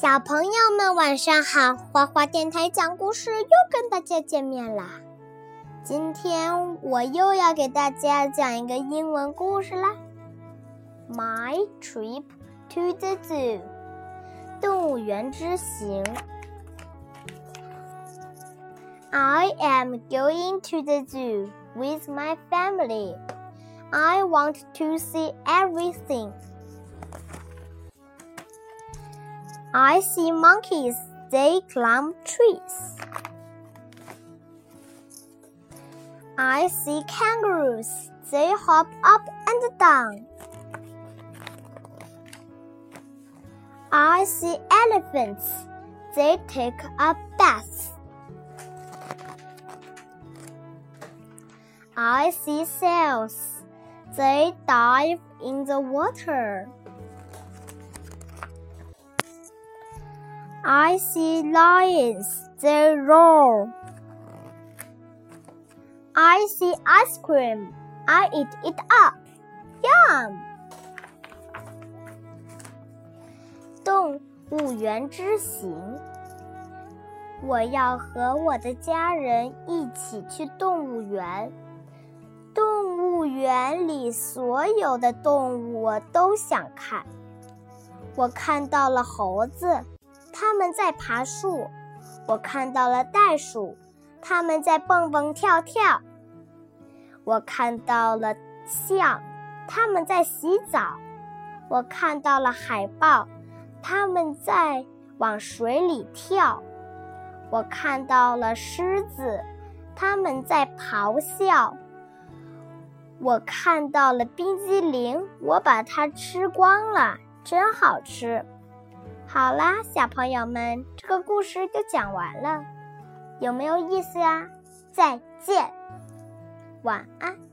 小朋友们晚上好，花花电台讲故事又跟大家见面啦。今天我又要给大家讲一个英文故事啦。My trip to the zoo，动物园之行。I am going to the zoo with my family. I want to see everything. I see monkeys. They climb trees. I see kangaroos. They hop up and down. I see elephants. They take a bath. I see sails. They dive in the water. I see lions. They roar. I see ice cream. I eat it up. Yum! 动物园之行，我要和我的家人一起去动物园。动物园里所有的动物我都想看。我看到了猴子。他们在爬树，我看到了袋鼠，他们在蹦蹦跳跳。我看到了象，他们在洗澡。我看到了海豹，他们在往水里跳。我看到了狮子，他们在咆哮。我看到了冰激凌，我把它吃光了，真好吃。好啦，小朋友们，这个故事就讲完了，有没有意思啊？再见，晚安。